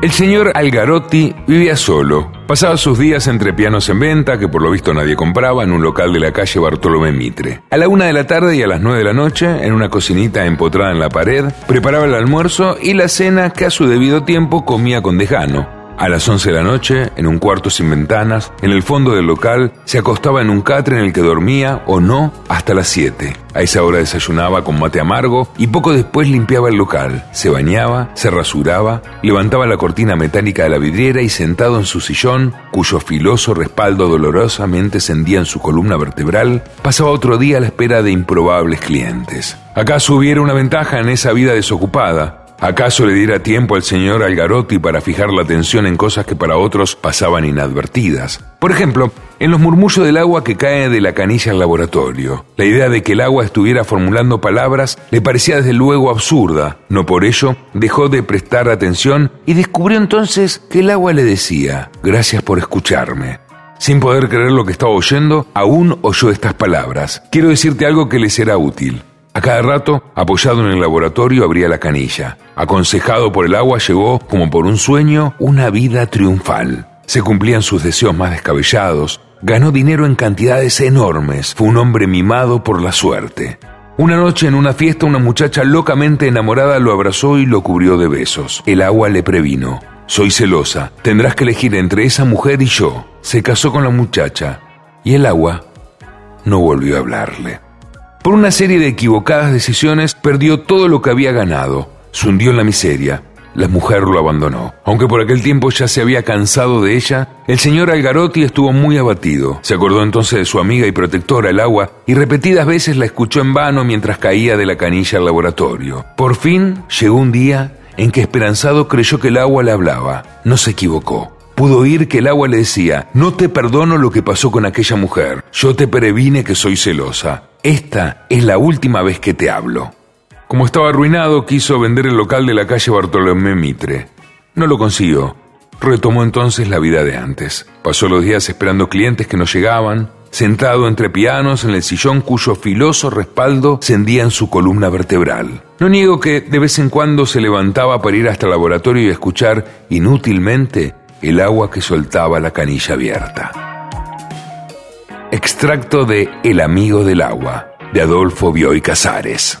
El señor Algarotti vivía solo. Pasaba sus días entre pianos en venta, que por lo visto nadie compraba, en un local de la calle Bartolomé Mitre. A la una de la tarde y a las nueve de la noche, en una cocinita empotrada en la pared, preparaba el almuerzo y la cena que a su debido tiempo comía con dejano. A las 11 de la noche, en un cuarto sin ventanas, en el fondo del local, se acostaba en un catre en el que dormía, o no, hasta las 7. A esa hora desayunaba con mate amargo y poco después limpiaba el local. Se bañaba, se rasuraba, levantaba la cortina metálica de la vidriera y sentado en su sillón, cuyo filoso respaldo dolorosamente cendía en su columna vertebral, pasaba otro día a la espera de improbables clientes. ¿Acaso hubiera una ventaja en esa vida desocupada? ¿Acaso le diera tiempo al señor Algarotti para fijar la atención en cosas que para otros pasaban inadvertidas? Por ejemplo, en los murmullos del agua que cae de la canilla al laboratorio. La idea de que el agua estuviera formulando palabras le parecía desde luego absurda. No por ello dejó de prestar atención y descubrió entonces que el agua le decía, gracias por escucharme. Sin poder creer lo que estaba oyendo, aún oyó estas palabras. Quiero decirte algo que le será útil. A cada rato, apoyado en el laboratorio, abría la canilla. Aconsejado por el agua, llegó, como por un sueño, una vida triunfal. Se cumplían sus deseos más descabellados. Ganó dinero en cantidades enormes. Fue un hombre mimado por la suerte. Una noche en una fiesta una muchacha locamente enamorada lo abrazó y lo cubrió de besos. El agua le previno. Soy celosa. Tendrás que elegir entre esa mujer y yo. Se casó con la muchacha. Y el agua no volvió a hablarle. Por una serie de equivocadas decisiones perdió todo lo que había ganado, se hundió en la miseria. La mujer lo abandonó. Aunque por aquel tiempo ya se había cansado de ella, el señor Algarotti estuvo muy abatido. Se acordó entonces de su amiga y protectora, el agua, y repetidas veces la escuchó en vano mientras caía de la canilla al laboratorio. Por fin llegó un día en que esperanzado creyó que el agua le hablaba. No se equivocó pudo oír que el agua le decía, no te perdono lo que pasó con aquella mujer, yo te previne que soy celosa, esta es la última vez que te hablo. Como estaba arruinado, quiso vender el local de la calle Bartolomé Mitre. No lo consiguió. Retomó entonces la vida de antes. Pasó los días esperando clientes que no llegaban, sentado entre pianos en el sillón cuyo filoso respaldo cendía en su columna vertebral. No niego que de vez en cuando se levantaba para ir hasta el laboratorio y escuchar inútilmente el agua que soltaba la canilla abierta. Extracto de El amigo del agua, de Adolfo Bioy Casares.